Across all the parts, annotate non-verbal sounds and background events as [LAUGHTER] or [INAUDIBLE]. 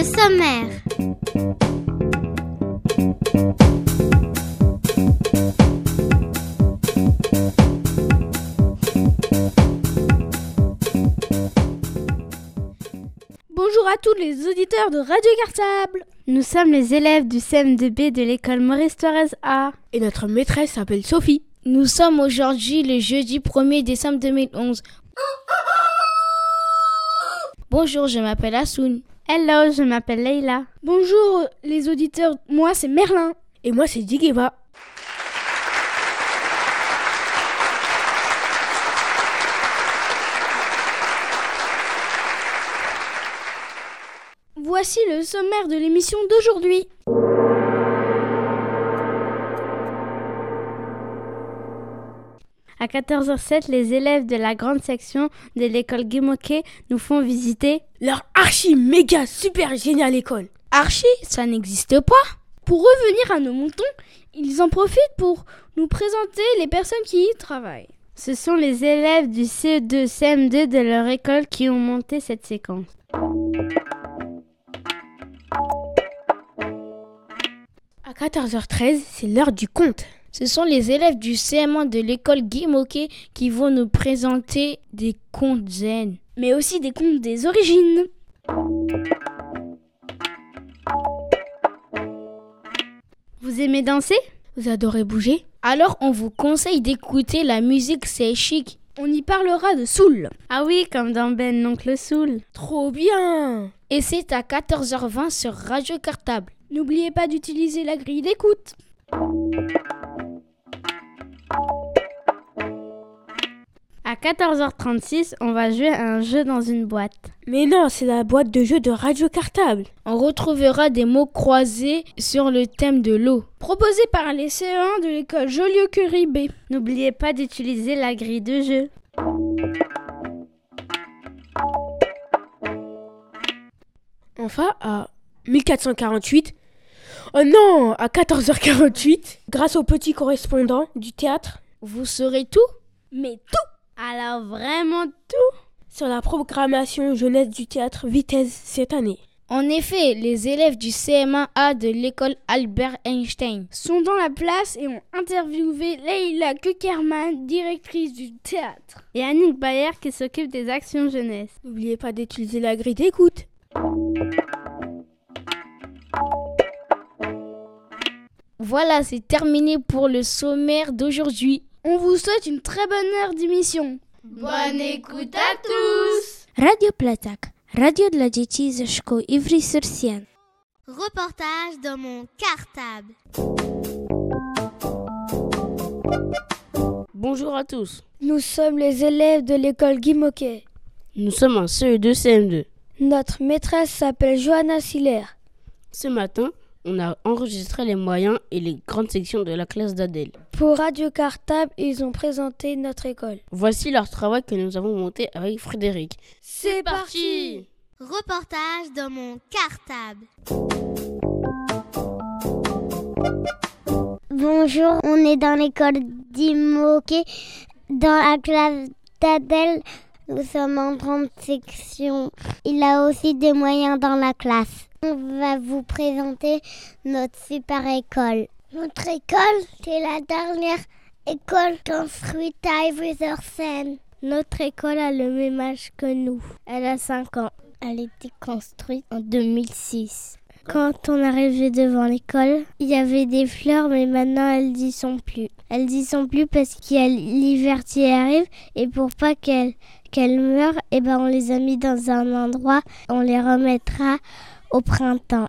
le sommaire. Bonjour à tous les auditeurs de Radio Cartable. Nous sommes les élèves du CM2B de l'école Maurice Thorez A. Et notre maîtresse s'appelle Sophie. Nous sommes aujourd'hui le jeudi 1er décembre 2011. [LAUGHS] Bonjour, je m'appelle Assoun. Hello, je m'appelle Leila. Bonjour les auditeurs, moi c'est Merlin. Et moi c'est Digeva. Voici le sommaire de l'émission d'aujourd'hui. À 14h07, les élèves de la grande section de l'école Guimoquet nous font visiter leur archi méga super génial école. Archi, ça n'existe pas. Pour revenir à nos moutons, ils en profitent pour nous présenter les personnes qui y travaillent. Ce sont les élèves du CE2, CM2 de leur école qui ont monté cette séquence. À 14h13, c'est l'heure du conte. Ce sont les élèves du CM1 de l'école Guy Moquet qui vont nous présenter des contes zen. Mais aussi des contes des origines. Vous aimez danser? Vous adorez bouger? Alors on vous conseille d'écouter la musique, c'est chic. On y parlera de Soul. Ah oui, comme dans Ben l'oncle Soul. Trop bien Et c'est à 14h20 sur Radio Cartable. N'oubliez pas d'utiliser la grille d'écoute. À 14h36, on va jouer à un jeu dans une boîte. Mais non, c'est la boîte de jeu de Radio Cartable. On retrouvera des mots croisés sur le thème de l'eau. Proposé par les CE1 de l'école Joliot-Curie B. N'oubliez pas d'utiliser la grille de jeu. Enfin, à 1448, Oh non, à 14h48, grâce au petit correspondant du théâtre, vous saurez tout Mais tout Alors vraiment tout Sur la programmation jeunesse du théâtre Vitesse cette année. En effet, les élèves du CM1A de l'école Albert Einstein sont dans la place et ont interviewé Leila Kuckerman, directrice du théâtre. Et Annick Bayer qui s'occupe des actions jeunesse. N'oubliez pas d'utiliser la grille d'écoute. Voilà, c'est terminé pour le sommaire d'aujourd'hui. On vous souhaite une très bonne heure d'émission. Bonne écoute à tous Radio Platak, radio dla dzieci ze szkół Ivry-sur-Sienne. Reportage dans mon cartable. Bonjour à tous. Nous sommes les élèves de l'école Guy Moquet. Nous sommes en CE2 CM2. Notre maîtresse s'appelle Johanna Siller. Ce matin, on a enregistré les moyens et les grandes sections de la classe d'Adèle. Pour Radio Cartable, ils ont présenté notre école. Voici leur travail que nous avons monté avec Frédéric. C'est parti Reportage dans mon cartable. Bonjour, on est dans l'école d'Imoquet, dans la classe d'Adèle. Nous sommes en grande section. Il a aussi des moyens dans la classe. On va vous présenter notre super école. Notre école, c'est la dernière école construite à Ivry-sur-Seine. Notre école a le même âge que nous. Elle a 5 ans. Elle a été construite en 2006. Quand on arrivait devant l'école, il y avait des fleurs, mais maintenant elles n'y sont plus. Elles y sont plus parce qu'il y a l'hiver qui arrive et pour pas qu'elles qu'elles meurent, eh ben on les a mis dans un endroit. On les remettra au printemps.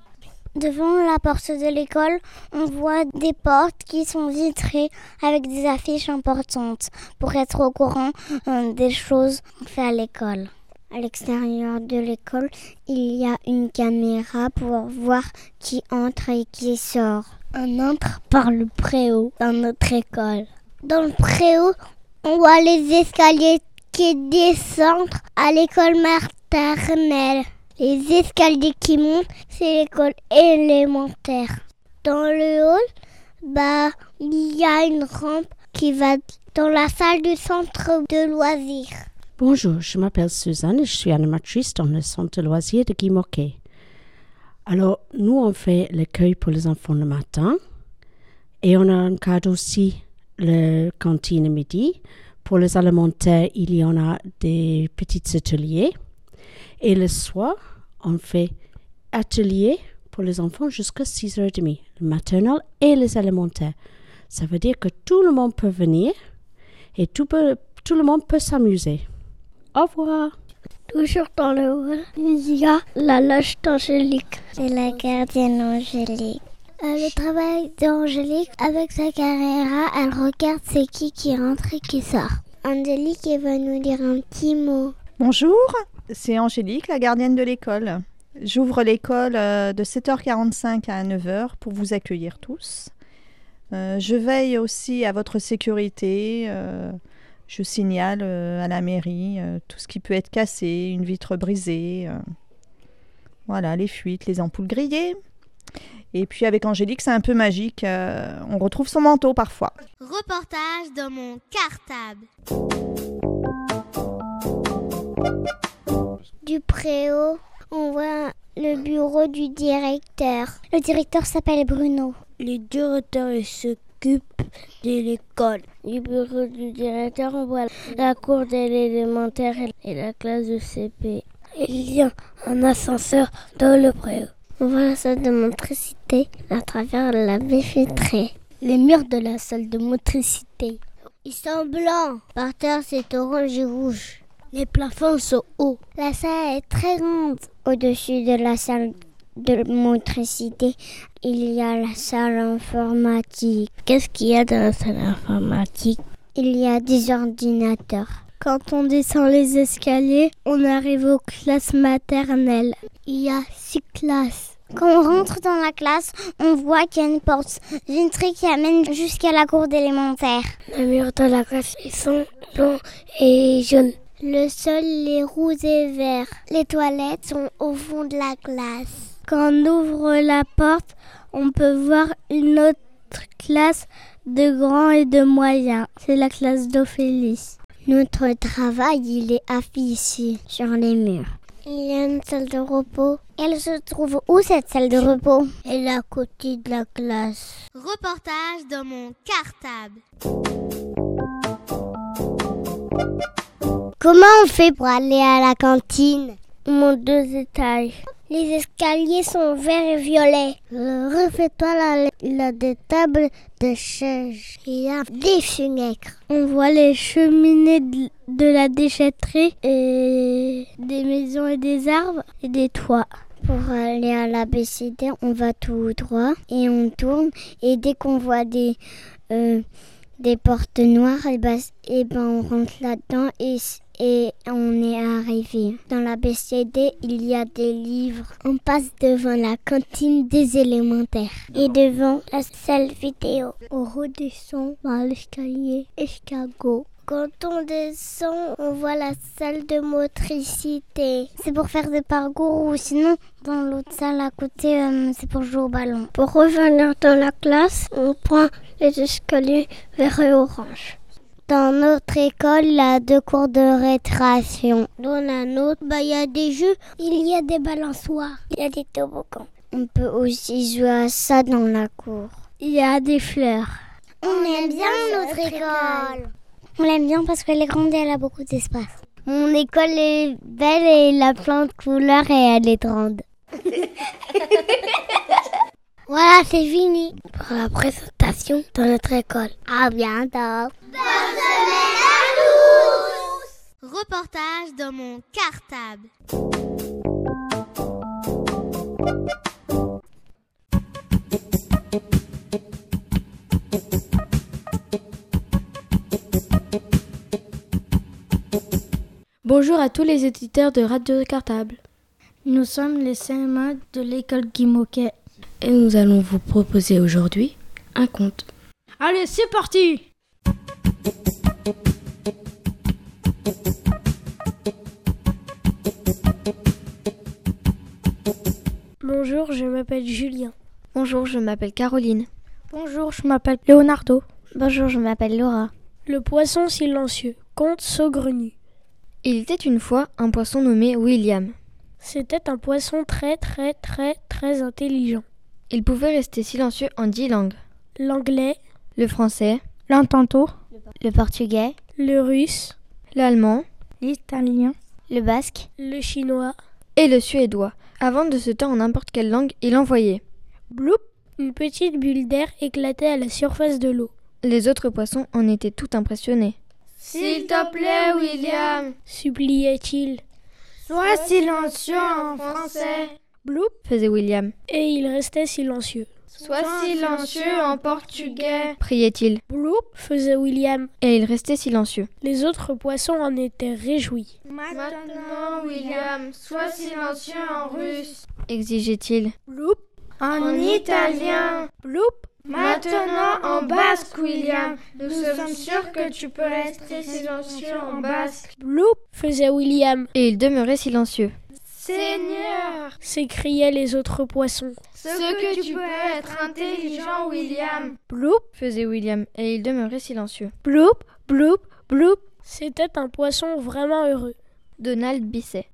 Devant la porte de l'école, on voit des portes qui sont vitrées avec des affiches importantes pour être au courant euh, des choses qu'on fait à l'école. À l'extérieur de l'école, il y a une caméra pour voir qui entre et qui sort. On entre par le préau dans notre école. Dans le préau, on voit les escaliers qui descendent à l'école maternelle. Les escaliers qui montent, c'est l'école élémentaire. Dans le hall, bah, il y a une rampe qui va dans la salle du centre de loisirs. Bonjour, je m'appelle Suzanne et je suis animatrice dans le centre de loisirs de Guy Moquet. Alors, nous, on fait l'accueil pour les enfants le matin et on a un cadre aussi le cantine midi. Pour les alimentaires, il y en a des petits ateliers. Et le soir, on fait atelier pour les enfants jusqu'à 6h30, le maternel et les alimentaires. Ça veut dire que tout le monde peut venir et tout, peut, tout le monde peut s'amuser. Au revoir. Toujours dans le hall, il y a la loge d'Angélique. C'est la gardienne Angélique. Le travail d'Angélique, avec sa caméra, elle regarde c'est qui qui rentre et qui sort. Angélique va nous dire un petit mot. Bonjour, c'est Angélique, la gardienne de l'école. J'ouvre l'école de 7h45 à 9h pour vous accueillir tous. je veille aussi à votre sécurité je signale euh, à la mairie euh, tout ce qui peut être cassé, une vitre brisée, euh, voilà, les fuites, les ampoules grillées. Et puis avec Angélique, c'est un peu magique, on retrouve son manteau parfois. Reportage dans mon cartable. Du préau, on voit le bureau du directeur. Le directeur s'appelle Bruno. Le directeur s'occupe de l'école. Du bureau du directeur, on voit la cour de l'élémentaire et la classe de CP. Il y a un ascenseur dans le préau. On voit la salle de motricité à travers la baie vitrée. Les murs de la salle de motricité. Ils sont blancs. Par terre, c'est orange et rouge. Les plafonds sont hauts. La salle est très grande. Au-dessus de la salle de motricité, il y a la salle informatique. Qu'est-ce qu'il y a dans la salle informatique? Il y a des ordinateurs. Quand on descend les escaliers, on arrive aux classes maternelles. Il y a six classes. Quand on rentre dans la classe, on voit qu'il y a une porte vitrée qui amène jusqu'à la cour d'élémentaire. Les murs de la classe sont blancs et jaunes. Le sol est rouge et vert. Les toilettes sont au fond de la classe. Quand on ouvre la porte, on peut voir une autre classe de grands et de moyens. C'est la classe d'Ophélie. Notre travail, il est affiché sur les murs. Il y a une salle de repos. Elle se trouve où cette salle de repos? Elle est à côté de la classe. Reportage dans mon cartable. Comment on fait pour aller à la cantine? On monte deux étages. Les escaliers sont verts et violets. Refais-toi là, il y a des tables, des chaises. Il y a des fenêtres. On voit les cheminées de la déchetterie et des maisons et des arbres et des toits. Pour aller à la BCD, on va tout droit et on tourne. Et dès qu'on voit des, euh, des portes noires, et ben, et ben on rentre là-dedans et et on est arrivé. Dans la BCD, il y a des livres. On passe devant la cantine des élémentaires et devant la salle vidéo. On redescend par l'escalier escargot. Quand on descend, on voit la salle de motricité. C'est pour faire des parcours ou sinon, dans l'autre salle à côté, euh, c'est pour jouer au ballon. Pour revenir dans la classe, on prend les escaliers vert et orange. Dans notre école, il y a deux cours de récréation. Dans la nôtre, bah, il y a des jeux, il y a des balançoires, il y a des toboggans. On peut aussi jouer à ça dans la cour. Il y a des fleurs. On, aime bien notre école. On l'aime bien parce qu'elle est grande et elle a beaucoup d'espace. Mon école est belle et elle a plein de couleurs et elle est grande. [LAUGHS] voilà, c'est fini pour la présentation de notre école. À bientôt. Bonne semaine à tous Reportage dans mon cartable. Bonjour à tous les éditeurs de Radio Cartable. Nous sommes les CM1 de l'école Guy Moquet. Et nous allons vous proposer aujourd'hui un conte. Allez, c'est parti Bonjour, je m'appelle Julien. Bonjour, je m'appelle Caroline. Bonjour, je m'appelle Leonardo. Bonjour, je m'appelle Laura. Le poisson silencieux, conte saugrenu. Il était une fois un poisson nommé William. C'était un poisson très très très très intelligent. Il pouvait rester silencieux en dix langues. L'anglais, le français, l'entanto, le portugais, le russe, l'allemand, l'italien, le basque, le chinois et le suédois. Avant de se taire en n'importe quelle langue, il envoyait. Bloup Une petite bulle d'air éclatait à la surface de l'eau. Les autres poissons en étaient tout impressionnés. S'il te plaît, William, suppliait-il. Sois silencieux en français. Bloup faisait William. Et il restait silencieux. Sois silencieux en portugais, priait-il. Bloup faisait William. Et il restait silencieux. Les autres poissons en étaient réjouis. Maintenant, William, sois silencieux en russe, exigeait-il. Bloup en italien. Bloup Maintenant en basque, William. Nous sommes sûrs que tu peux rester silencieux en basque. Bloup faisait William. Et il demeurait silencieux. Seigneur s'écriaient les autres poissons. Ce que tu peux être intelligent, William. Bloup faisait William, et il demeurait silencieux. Bloup, bloup, bloup. C'était un poisson vraiment heureux. Donald Bisset.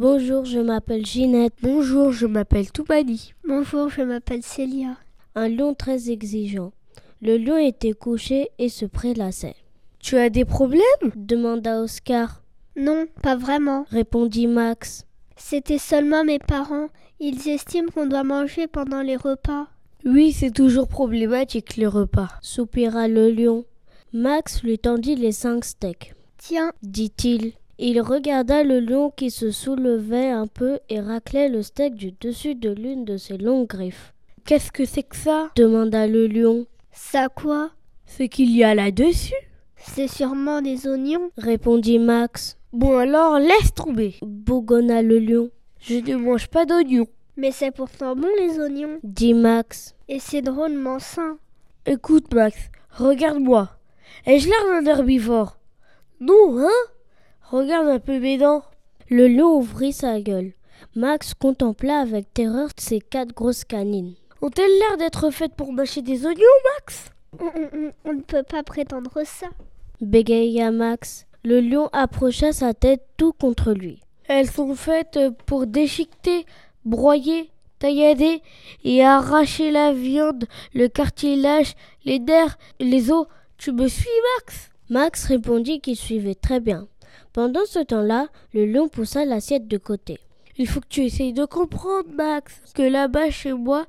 Bonjour, je m'appelle Ginette. Bonjour, je m'appelle Toubani. Bonjour, je m'appelle Célia. Un lion très exigeant. Le lion était couché et se prélassait. Tu as des problèmes? demanda Oscar. Non, pas vraiment, répondit Max. C'était seulement mes parents. Ils estiment qu'on doit manger pendant les repas. Oui, c'est toujours problématique les repas, soupira le lion. Max lui tendit les cinq steaks. Tiens, dit-il. Il regarda le lion qui se soulevait un peu et raclait le steak du dessus de l'une de ses longues griffes. Qu'est-ce que c'est que ça? demanda le lion. Ça quoi? Ce qu'il y a là-dessus? C'est sûrement des oignons, répondit Max. Bon alors, laisse tomber, bougonna le lion. Je ne mange pas d'oignons. Mais c'est pourtant bon les oignons, dit Max. Et c'est drôlement sain. Écoute Max, regarde-moi. Ai-je l'air d'un herbivore? Non, hein? Regarde un peu mes dents. Le lion ouvrit sa gueule. Max contempla avec terreur ses quatre grosses canines. Ont-elles l'air d'être faites pour mâcher des oignons, Max? On, on, on, ne peut pas prétendre ça. Bégaya Max. Le lion approcha sa tête tout contre lui. Elles sont faites pour déchiqueter, broyer, taillader et arracher la viande, le cartilage, les nerfs, les os. Tu me suis, Max? Max répondit qu'il suivait très bien. Pendant ce temps-là, le lion poussa l'assiette de côté. Il faut que tu essayes de comprendre, Max, que là-bas chez moi,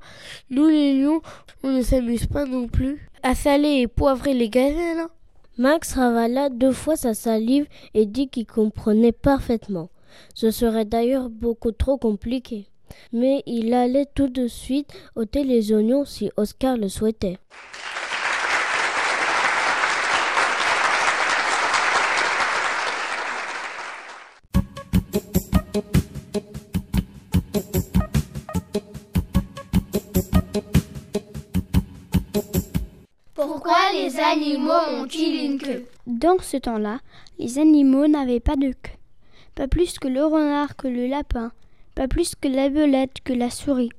nous les lions, on ne s'amuse pas non plus à saler et poivrer les gazelles. Hein. Max ravala deux fois sa salive et dit qu'il comprenait parfaitement. Ce serait d'ailleurs beaucoup trop compliqué. Mais il allait tout de suite ôter les oignons si Oscar le souhaitait. Pourquoi les animaux ont-ils une queue? Dans ce temps-là, les animaux n'avaient pas de queue. Pas plus que le renard que le lapin, pas plus que la belette que la souris.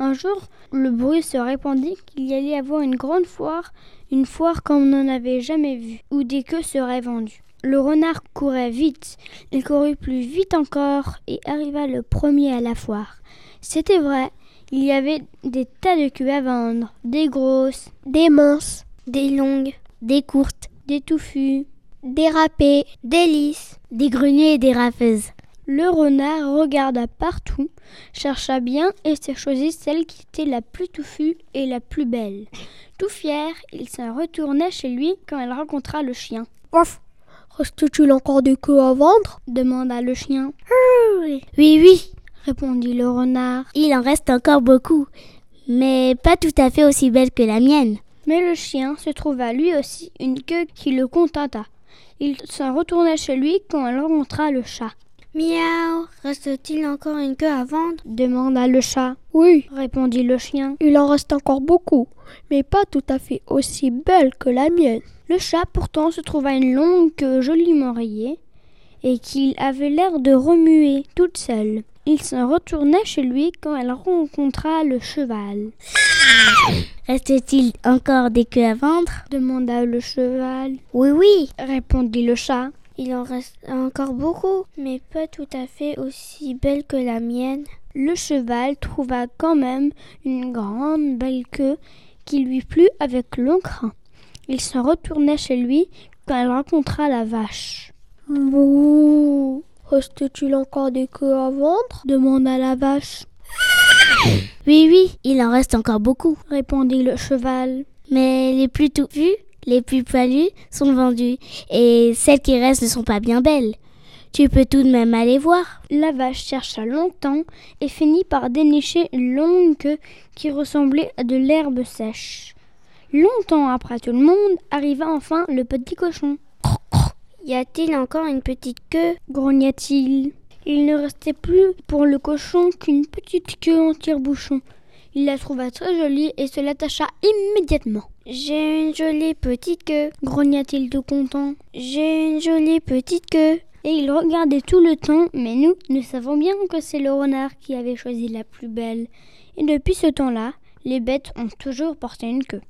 Un jour, le bruit se répandit qu'il y allait avoir une grande foire, une foire comme on n'en avait jamais vu, où des queues seraient vendues. Le renard courait vite, il courut plus vite encore et arriva le premier à la foire. C'était vrai, il y avait des tas de queues à vendre, des grosses, des minces, des longues, des courtes, des touffues, des râpées, des lisses, des greniers et des rafeuses. Le renard regarda partout, chercha bien et se choisit celle qui était la plus touffue et la plus belle. Tout fier, il s'en retourna chez lui quand il rencontra le chien. Ouf Reste-t-il encore des queues à vendre? demanda le chien. Oui, oui, répondit le renard. Il en reste encore beaucoup, mais pas tout à fait aussi belle que la mienne. Mais le chien se trouva lui aussi une queue qui le contenta. Il s'en retourna chez lui quand il rencontra le chat. Miaou, reste-t-il encore une queue à vendre? demanda le chat. Oui, répondit le chien. Il en reste encore beaucoup, mais pas tout à fait aussi belle que la mienne. Le chat pourtant se trouva une longue queue joliment rayée et qu'il avait l'air de remuer toute seule. Il se retourna chez lui quand elle rencontra le cheval. [LAUGHS] Reste-t-il encore des queues à vendre? demanda le cheval. Oui, oui, répondit le chat. Il en reste encore beaucoup, mais pas tout à fait aussi belle que la mienne. Le cheval trouva quand même une grande belle queue qui lui plut avec long crin. Il se retourna chez lui quand elle rencontra la vache. Bouh Reste-t-il encore des queues à vendre demanda la vache. Oui, oui, il en reste encore beaucoup, répondit le cheval. Mais les plus touffues, les plus poilues sont vendues, et celles qui restent ne sont pas bien belles. Tu peux tout de même aller voir. La vache chercha longtemps et finit par dénicher une longue queue qui ressemblait à de l'herbe sèche. Longtemps après tout le monde, arriva enfin le petit cochon. Y a-t-il encore une petite queue? grogna-t-il. Il ne restait plus pour le cochon qu'une petite queue en tire-bouchon. Il la trouva très jolie et se l'attacha immédiatement. J'ai une jolie petite queue, grogna-t-il tout content. J'ai une jolie petite queue. Et il regardait tout le temps, mais nous, nous savons bien que c'est le renard qui avait choisi la plus belle. Et depuis ce temps-là, les bêtes ont toujours porté une queue.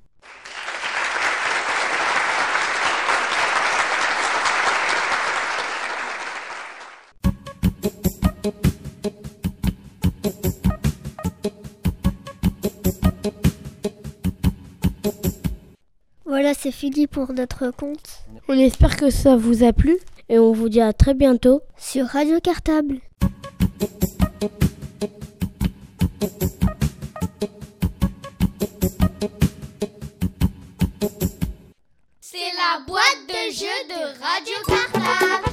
Voilà, c'est fini pour notre conte. On espère que ça vous a plu et on vous dit à très bientôt sur Radio Cartable. C'est la boîte de jeux de Radio Cartable.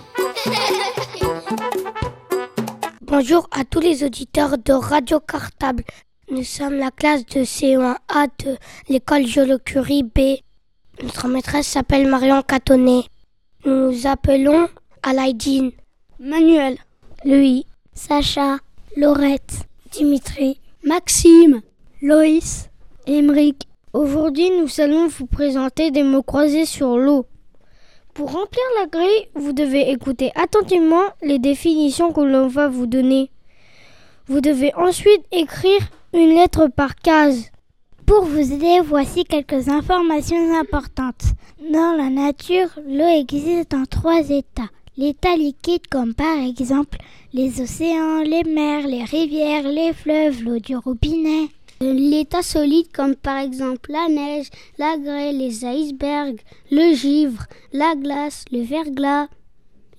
[LAUGHS] Bonjour à tous les auditeurs de Radio Cartable. Nous sommes la classe de C1A de l'école Jolocurie B. Notre maîtresse s'appelle Marion Catonnet. Nous nous appelons Alaïdine, Manuel, Louis, Sacha, Laurette, Dimitri, Maxime, Loïs, Émeric. Aujourd'hui, nous allons vous présenter des mots croisés sur l'eau. Pour remplir la grille, vous devez écouter attentivement les définitions que l'on va vous donner. Vous devez ensuite écrire une lettre par case. Pour vous aider, voici quelques informations importantes. Dans la nature, l'eau existe en trois états. L'état liquide comme par exemple les océans, les mers, les rivières, les fleuves, l'eau du robinet. L'état solide comme par exemple la neige, la grêle, les icebergs, le givre, la glace, le verglas.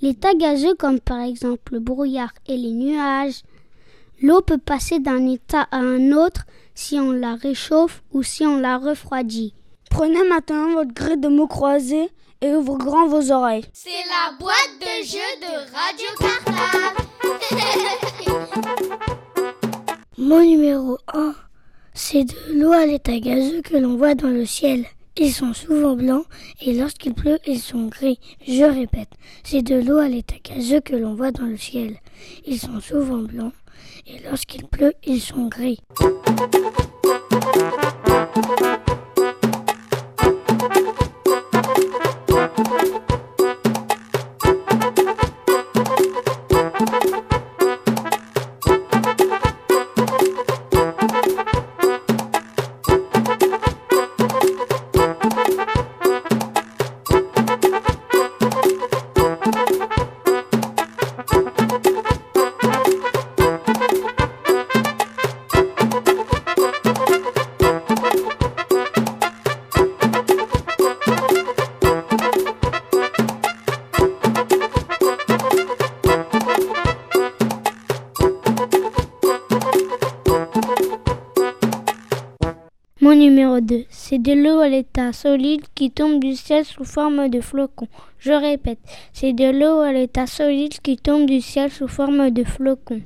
L'état gazeux comme par exemple le brouillard et les nuages. L'eau peut passer d'un état à un autre si on la réchauffe ou si on la refroidit. Prenez maintenant votre grille de mots croisés et ouvrez grand vos oreilles. C'est la boîte de jeux de Radio Cartable. [LAUGHS] Mot numéro 1. C'est de l'eau à l'état gazeux que l'on voit dans le ciel. Ils sont souvent blancs et lorsqu'il pleut, ils sont gris. Je répète, c'est de l'eau à l'état gazeux que l'on voit dans le ciel. Ils sont souvent blancs et lorsqu'il pleut, ils sont gris. L'état solide qui tombe du ciel sous forme de flocons. Je répète, c'est de l'eau à l'état solide qui tombe du ciel sous forme de flocons.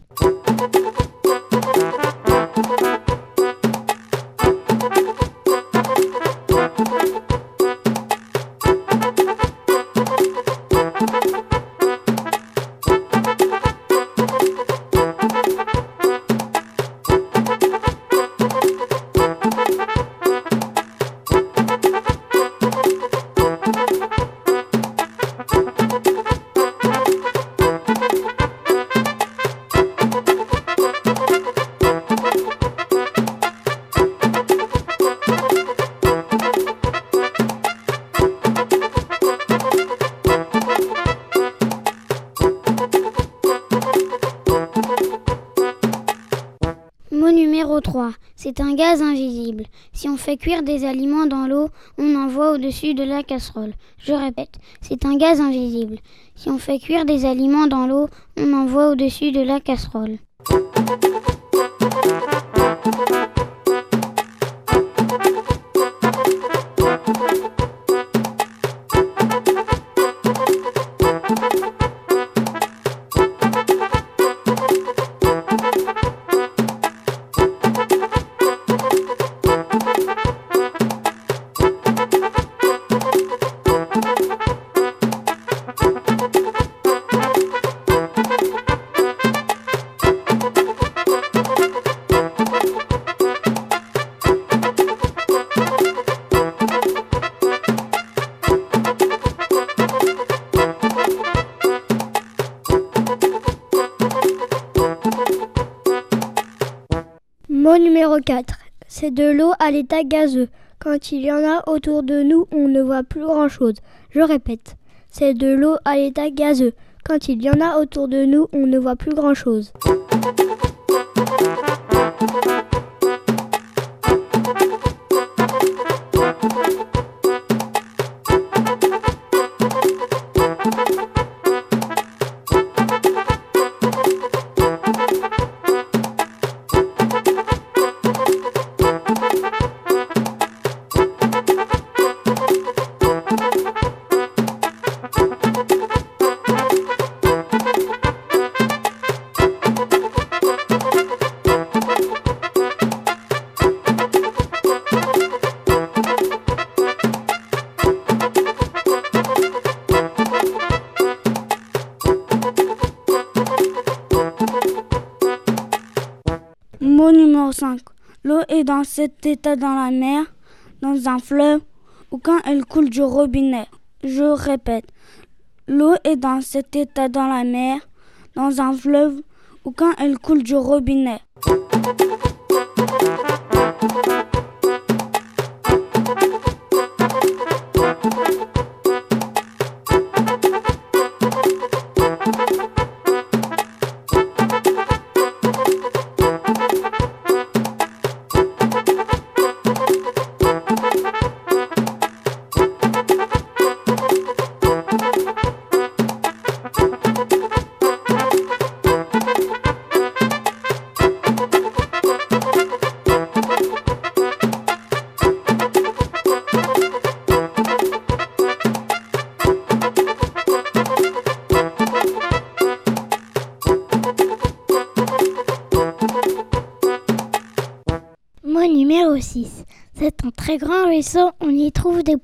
C'est un gaz invisible. Si on fait cuire des aliments dans l'eau, on envoie au-dessus de la casserole. Je répète, c'est un gaz invisible. Si on fait cuire des aliments dans l'eau, on envoie au-dessus de la casserole. 4. C'est de l'eau à l'état gazeux. Quand il y en a autour de nous, on ne voit plus grand-chose. Je répète. C'est de l'eau à l'état gazeux. Quand il y en a autour de nous, on ne voit plus grand-chose. Cet état dans la mer, dans un fleuve ou quand elle coule du robinet. Je répète. L'eau est dans cet état dans la mer, dans un fleuve ou quand elle coule du robinet.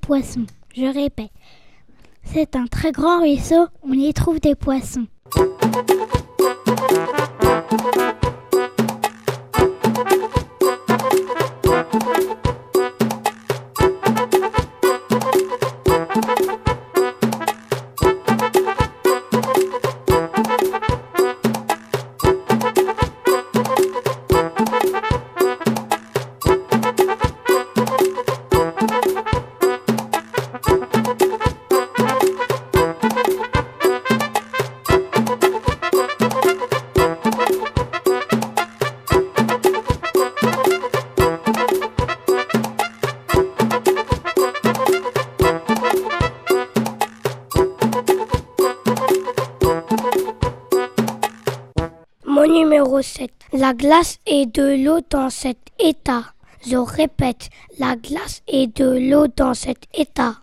Poissons. Je répète. C'est un très grand ruisseau, on y trouve des poissons. La glace est de l'eau dans cet état. Je répète, la glace est de l'eau dans cet état.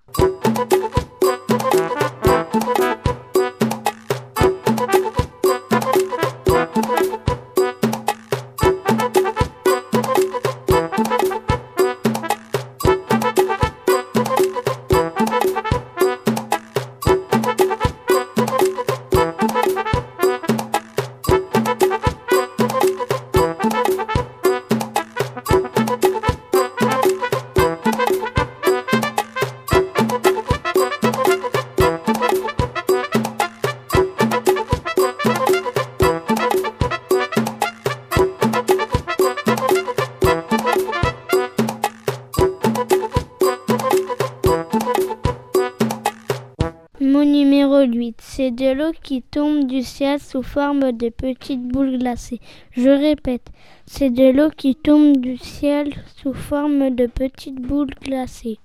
C'est de l'eau qui tombe du ciel sous forme de petites boules glacées. Je répète, c'est de l'eau qui tombe du ciel sous forme de petites boules glacées.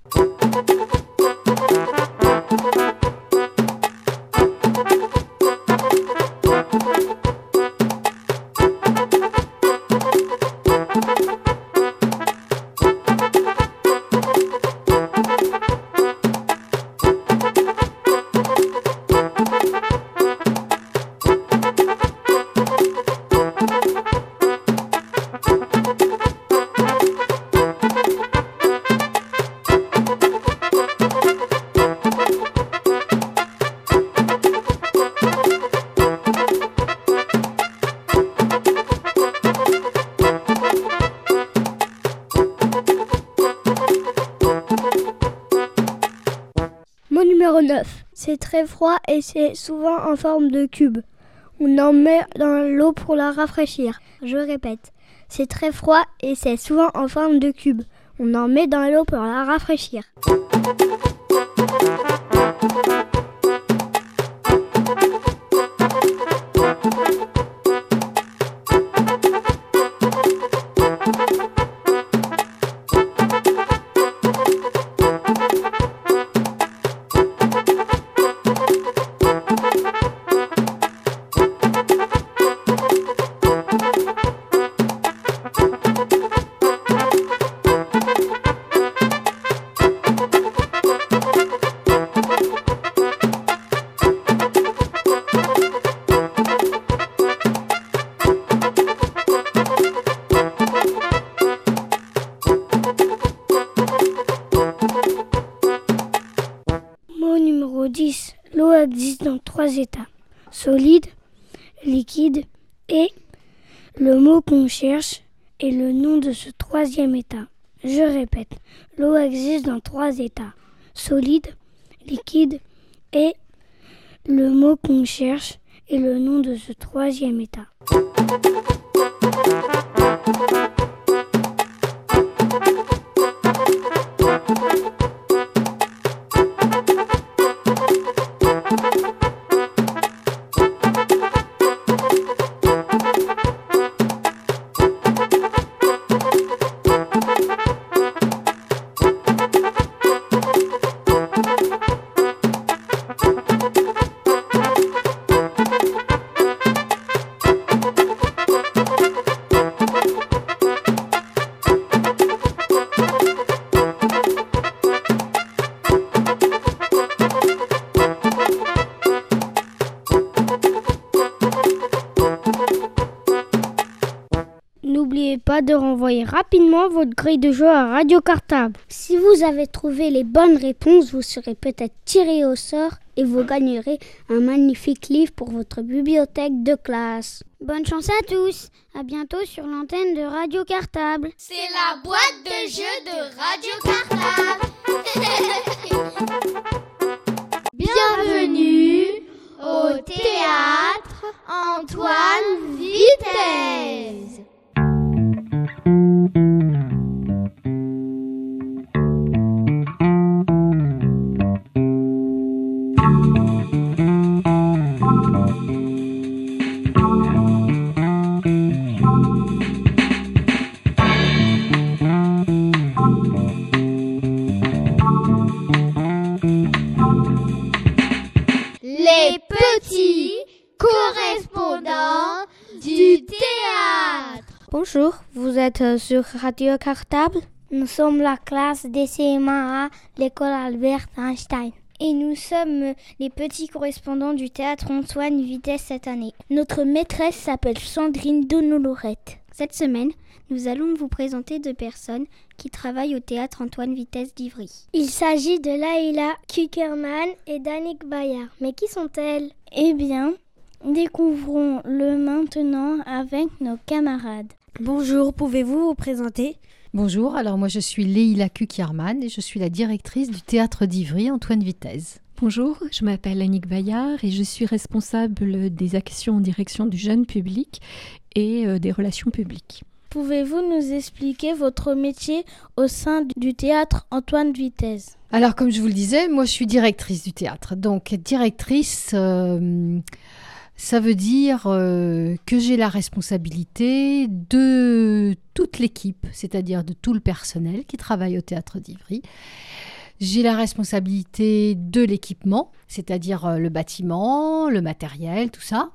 Froid et c'est souvent en forme de cube. On en met dans l'eau pour la rafraîchir. Je répète, c'est très froid et c'est souvent en forme de cube. On en met dans l'eau pour la rafraîchir. Est le nom de ce troisième état. Votre grille de jeu à Radio Cartable. Si vous avez trouvé les bonnes réponses, vous serez peut-être tiré au sort et vous gagnerez un magnifique livre pour votre bibliothèque de classe. Bonne chance à tous. À bientôt sur l'antenne de Radio Cartable. C'est la boîte de jeu de Radio Cartable. [LAUGHS] Bienvenue au théâtre Antoine Vitesse. Du théâtre. Bonjour, vous êtes euh, sur Radio Cartable? Nous sommes la classe DCMA à l'école Albert Einstein. Et nous sommes les petits correspondants du théâtre Antoine Vitesse cette année. Notre maîtresse s'appelle Sandrine Donolorette. Cette semaine, nous allons vous présenter deux personnes qui travaillent au théâtre Antoine Vitesse d'Ivry. Il s'agit de Laïla Kuckerman et Danik Bayard. Mais qui sont-elles? Eh bien, découvrons-le maintenant avec nos camarades. Bonjour, pouvez-vous vous présenter? Bonjour, alors moi je suis Leila Kukiarman et je suis la directrice du théâtre d'Ivry Antoine Vitesse. Bonjour, je m'appelle Annick Bayard et je suis responsable des actions en direction du jeune public et euh, des relations publiques. Pouvez-vous nous expliquer votre métier au sein du théâtre Antoine Vitesse? Alors, comme je vous le disais, moi je suis directrice du théâtre. Donc, directrice, euh, ça veut dire euh, que j'ai la responsabilité de toute l'équipe, c'est-à-dire de tout le personnel qui travaille au théâtre d'Ivry. J'ai la responsabilité de l'équipement, c'est-à-dire euh, le bâtiment, le matériel, tout ça.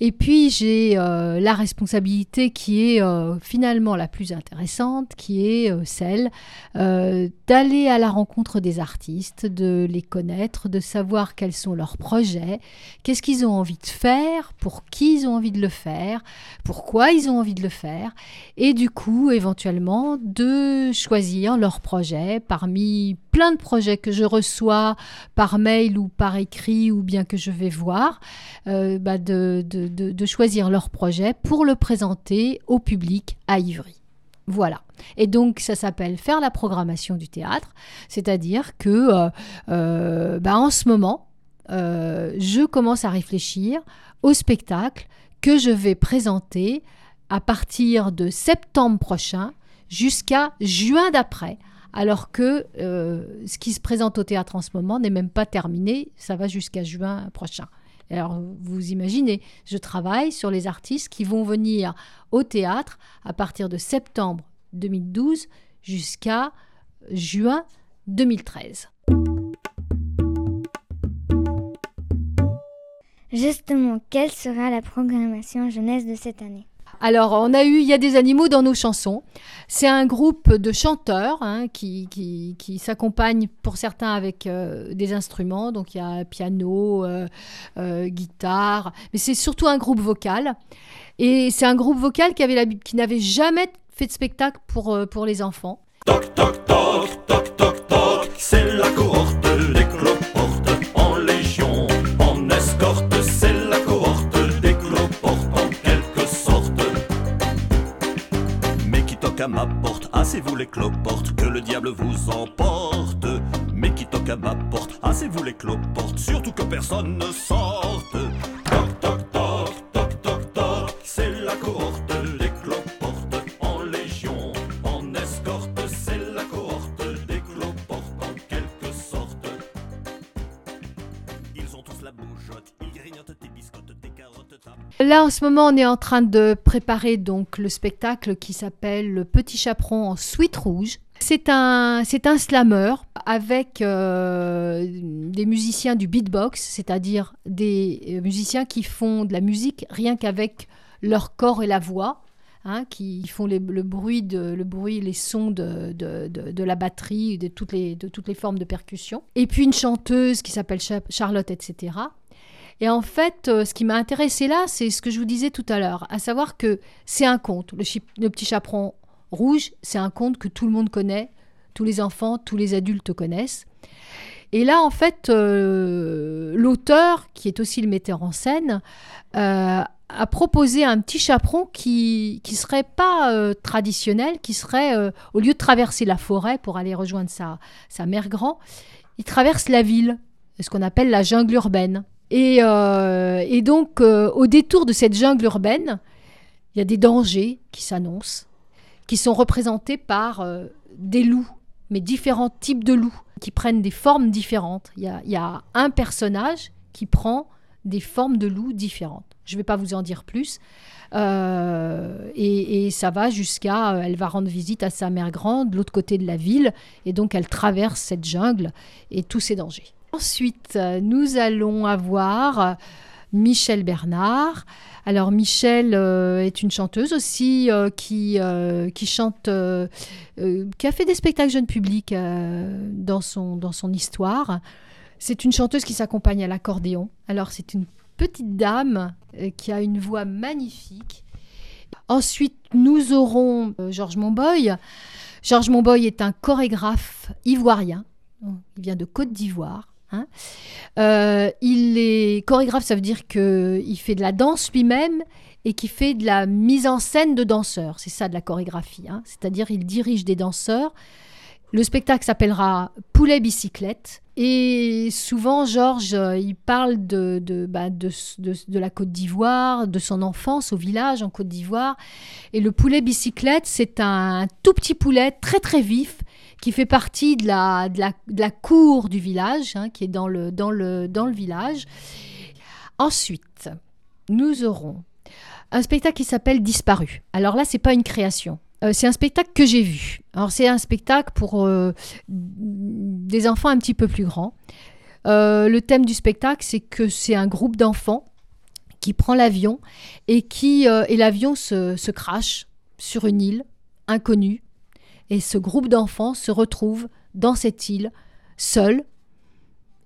Et puis j'ai euh, la responsabilité qui est euh, finalement la plus intéressante, qui est euh, celle d'aller à la rencontre des artistes, de les connaître, de savoir quels sont leurs projets, qu'est-ce qu'ils ont envie de faire, pour qui ils ont envie de le faire, pourquoi ils ont envie de le faire, et du coup éventuellement de choisir leur projet parmi plein de projets que je reçois par mail ou par écrit ou bien que je vais voir, bah de, choisir leur projet pour le présenter au public à Ivry. Voilà. Et donc ça s'appelle faire la programmation du théâtre, c'est-à-dire que euh, euh, bah, en ce moment, euh, je commence à réfléchir au spectacle que je vais présenter à partir de septembre prochain jusqu'à juin d'après. Alors que ce qui se présente au théâtre en ce moment n'est même pas terminé, ça va jusqu'à juin prochain. Alors vous imaginez, je travaille sur les artistes qui vont venir au théâtre à partir de septembre 2012 jusqu'à juin 2013. Justement, quelle sera la programmation jeunesse de cette année? Alors, on a eu Il y a des animaux dans nos chansons. C'est un groupe de chanteurs hein, qui, qui, s'accompagnent pour certains avec euh, des instruments. Donc, il y a piano, euh, euh, guitare. Mais c'est surtout un groupe vocal. Et c'est un groupe vocal qui, avait la, qui n'avait jamais fait de spectacle pour, pour les enfants. Toc, toc, toc, toc, toc, toc, c'est la à ma porte, assez-vous les cloportes, que le diable vous emporte. Mais qui toque à ma porte, assez-vous les cloportes, surtout que personne ne sorte. Là en ce moment on est en train de préparer donc le spectacle qui s'appelle Le Petit Chaperon en suite rouge. C'est un, c'est un slammer avec euh, des musiciens du beatbox, c'est-à-dire des euh, musiciens qui font de la musique rien qu'avec leur corps et la voix. Hein, qui font le, bruit de, le bruit, les sons de, de, de, la batterie, de toutes, les, de toutes les formes de percussion. Et puis une chanteuse qui s'appelle Charlotte, etc. Et en fait, euh, ce qui m'a intéressé là, c'est ce que je vous disais tout à l'heure, à savoir que c'est un conte. Le, petit chaperon rouge, c'est un conte que tout le monde connaît, tous les enfants, tous les adultes connaissent. Et là, en fait, euh, l'auteur, qui est aussi le metteur en scène, euh, a proposé un petit chaperon qui qui serait pas traditionnel, qui serait au lieu de traverser la forêt pour aller rejoindre sa sa mère grand, il traverse la ville, ce qu'on appelle la jungle urbaine. Euh, et, donc, euh, au détour de cette jungle urbaine, il y a des dangers qui s'annoncent, qui sont représentés par euh, des loups, mais différents types de loups, qui prennent des formes différentes. Il y a, un personnage qui prend des formes de loups différentes. Je ne vais pas vous en dire plus. et, et, ça va jusqu'à, elle va rendre visite à sa mère grande, de l'autre côté de la ville, et donc elle traverse cette jungle et tous ces dangers. Ensuite, nous allons avoir Michel Bernard. Alors Michel euh, est une chanteuse aussi euh, qui, euh, qui chante, qui a fait des spectacles jeunes publics dans, son, dans son histoire. C'est une chanteuse qui s'accompagne à l'accordéon. Alors c'est une petite dame qui a une voix magnifique. Ensuite, nous aurons Georges Monboy. Georges Monboy est un chorégraphe ivoirien. Il vient de Côte d'Ivoire. Hein. Euh, il est chorégraphe, ça veut dire qu'il fait de la danse lui-même et qu'il fait de la mise en scène de danseurs. C'est ça de la chorégraphie. Hein. C'est-à-dire il dirige des danseurs. Le spectacle s'appellera Poulet bicyclette. Et souvent, Georges, euh, il parle de, bah, de, la Côte d'Ivoire, de son enfance au village en Côte d'Ivoire. Et le poulet bicyclette, c'est un tout petit poulet très très vif qui fait partie de la, de la, cour du village, hein, qui est dans le, dans, le, dans le village. Ensuite, nous aurons un spectacle qui s'appelle Disparu. Alors là, c'est pas une création. Euh, c'est un spectacle que j'ai vu. Alors c'est un spectacle pour euh, des enfants un petit peu plus grands. Euh, le thème du spectacle, c'est que c'est un groupe d'enfants qui prend l'avion et qui et l'avion se, se crache sur une île inconnue. Et ce groupe d'enfants se retrouve dans cette île, seul.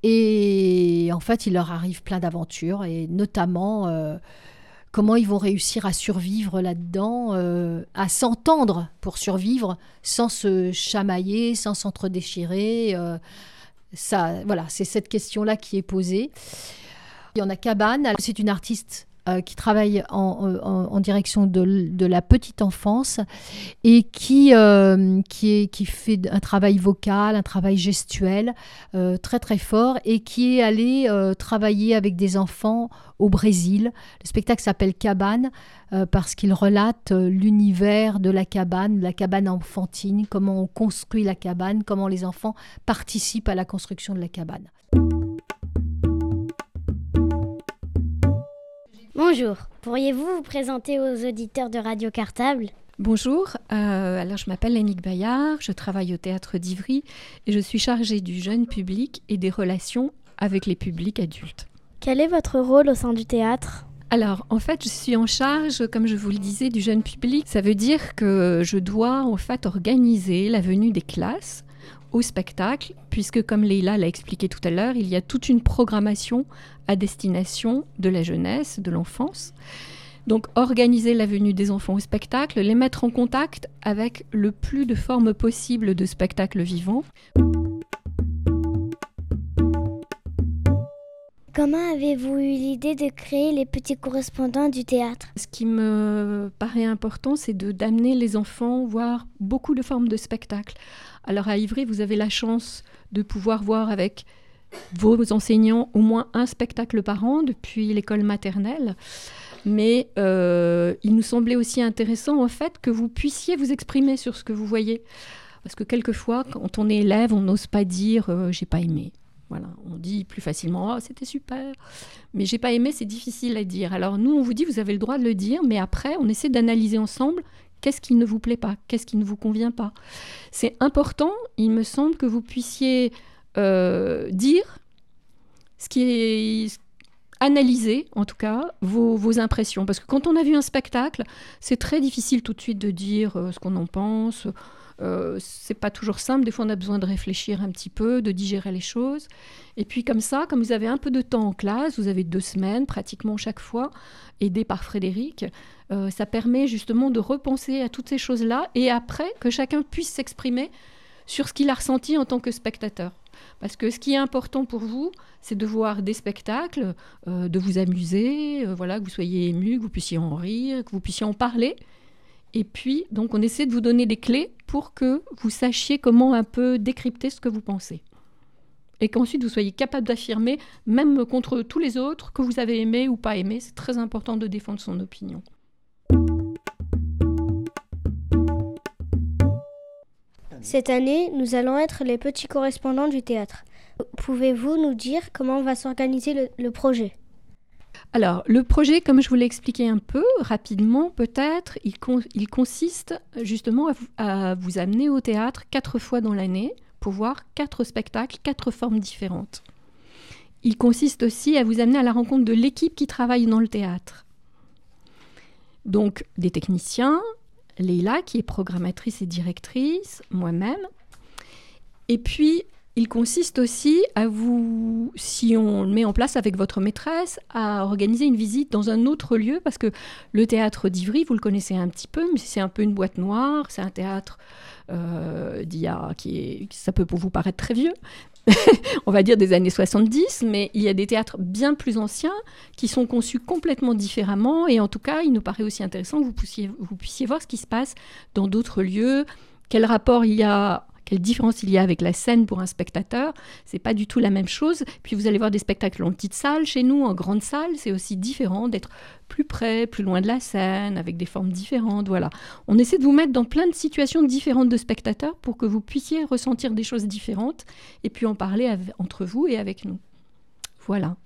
Et en fait, il leur arrive plein d'aventures, et notamment comment ils vont réussir à survivre là-dedans, euh, à s'entendre pour survivre sans se chamailler, sans s'entre-déchirer. Euh, ça, voilà, c'est cette question-là qui est posée. Il y en a Cabane, c'est une artiste euh, qui travaille en, direction de, la petite enfance et qui, euh, qui, fait un travail vocal, un travail gestuel euh, très très fort et qui est allé travailler avec des enfants au Brésil. Le spectacle s'appelle Cabane parce qu'il relate l'univers de la cabane, la cabane enfantine, comment on construit la cabane, comment les enfants participent à la construction de la cabane. Bonjour, pourriez-vous vous présenter aux auditeurs de Radio Cartable? Bonjour, euh, alors je m'appelle Annick Bayard, je travaille au théâtre d'Ivry et je suis chargée du jeune public et des relations avec les publics adultes. Quel est votre rôle au sein du théâtre? Alors, en fait, je suis en charge, comme je vous le disais, du jeune public. Ça veut dire que je dois en fait organiser la venue des classes au spectacle, puisque comme Leïla l'a expliqué tout à l'heure, il y a toute une programmation à destination de la jeunesse, de l'enfance. Donc organiser la venue des enfants au spectacle, les mettre en contact avec le plus de formes possibles de spectacles vivants. Comment avez-vous eu l'idée de créer les petits correspondants du théâtre? Ce qui me paraît important, c'est de d'amener les enfants voir beaucoup de formes de spectacles. Alors à Ivry, vous avez la chance de pouvoir voir avec vos enseignants au moins un spectacle par an depuis l'école maternelle. Mais euh, il nous semblait aussi intéressant en fait que vous puissiez vous exprimer sur ce que vous voyez. Parce que quelquefois, quand on est élève, on n'ose pas dire euh, j'ai pas aimé. On dit plus facilement oh, c'était super, mais j'ai pas aimé, c'est difficile à dire. Alors nous, on vous dit vous avez le droit de le dire, mais après, on essaie d'analyser ensemble qu'est-ce qui ne vous plaît pas, qu'est-ce qui ne vous convient pas. C'est important, il me semble, que vous puissiez euh, dire ce qui est analyser en tout cas vos, impressions parce que quand on a vu un spectacle c'est très difficile tout de suite de dire euh, ce qu'on en pense euh, c'est pas toujours simple. Des fois on a besoin de réfléchir un petit peu de digérer les choses. Et puis comme ça comme vous avez un peu de temps en classe vous avez deux semaines pratiquement chaque fois aidé par Frédéric ça permet justement de repenser à toutes ces choses là et après que chacun puisse s'exprimer sur ce qu'il a ressenti en tant que spectateur. Parce que ce qui est important pour vous, c'est de voir des spectacles, euh, de vous amuser, euh, voilà, que vous soyez ému, que vous puissiez en rire, que vous puissiez en parler. Et puis, donc, on essaie de vous donner des clés pour que vous sachiez comment un peu décrypter ce que vous pensez. Et qu'ensuite, vous soyez capable d'affirmer, même contre tous les autres, que vous avez aimé ou pas aimé. C'est très important de défendre son opinion. Cette année, nous allons être les petits correspondants du théâtre. Pouvez-vous nous dire comment va s'organiser le, projet? Alors, le projet, comme je vous l'ai expliqué un peu rapidement, peut-être, il, consiste justement à vous, amener au théâtre quatre fois dans l'année pour voir quatre spectacles, quatre formes différentes. Il consiste aussi à vous amener à la rencontre de l'équipe qui travaille dans le théâtre. Donc, des techniciens, Leila, qui est programmatrice et directrice, moi-même. Et puis, il consiste aussi à vous, si on le met en place avec votre maîtresse, à organiser une visite dans un autre lieu, parce que le théâtre d'Ivry, vous le connaissez un petit peu, mais c'est un peu une boîte noire, c'est un théâtre euh, d'IA qui est, ça peut pour vous paraître très vieux, [LAUGHS] on va dire des années 70, mais il y a des théâtres bien plus anciens qui sont conçus complètement différemment. Et en tout cas, il nous paraît aussi intéressant que vous puissiez voir ce qui se passe dans d'autres lieux, quel rapport il y a quelle différence il y a avec la scène pour un spectateur. C'est pas du tout la même chose. Puis vous allez voir des spectacles en petite salle chez nous, en grande salle. C'est aussi différent d'être plus près, plus loin de la scène, avec des formes différentes. Voilà. On essaie de vous mettre dans plein de situations différentes de spectateurs pour que vous puissiez ressentir des choses différentes et puis en parler entre vous et avec nous. Voilà.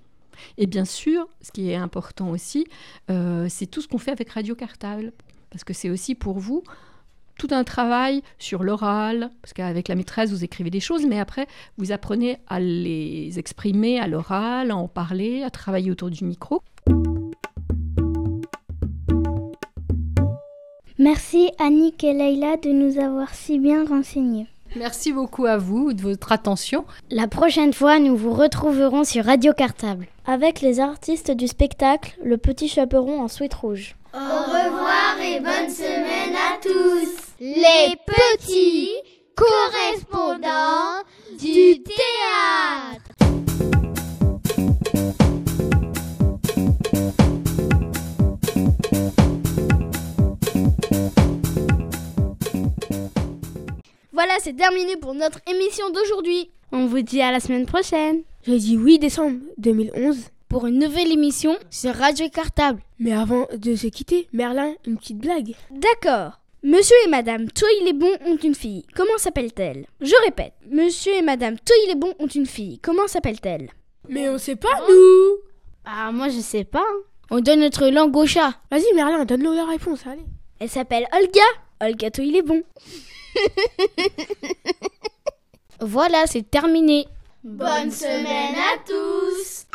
Et bien sûr, ce qui est important aussi, euh, c'est tout ce qu'on fait avec Radio Cartable, parce que c'est aussi pour vous tout un travail sur l'oral, parce qu'avec la maîtresse, vous écrivez des choses, mais après, vous apprenez à les exprimer à l'oral, à en parler, à travailler autour du micro. Merci Annick et Leïla de nous avoir si bien renseignés. Merci beaucoup à vous de votre attention. La prochaine fois, nous vous retrouverons sur Radio Cartable. Avec les artistes du spectacle Le Petit Chaperon en suite rouge. Au revoir et bonne semaine à tous. Les petits correspondants du théâtre. Voilà, c'est terminé pour notre émission d'aujourd'hui. On vous dit à la semaine prochaine. Jeudi 8 décembre 2011 pour une nouvelle émission sur Radio Cartable. Mais avant de se quitter, Merlin, une petite blague. D'accord. Monsieur et Madame Toy les bons ont une fille. Comment s'appelle-t-elle? Je répète. Monsieur et Madame Toy les bons ont une fille. Comment s'appelle-t-elle? Mais on sait pas, nous Ah, moi je sais pas. On donne notre langue au chat. Vas-y, Merlin, donne-nous la réponse, allez. Elle s'appelle Olga. Olga Toy les bons. [LAUGHS] voilà, c'est terminé. Bonne semaine à tous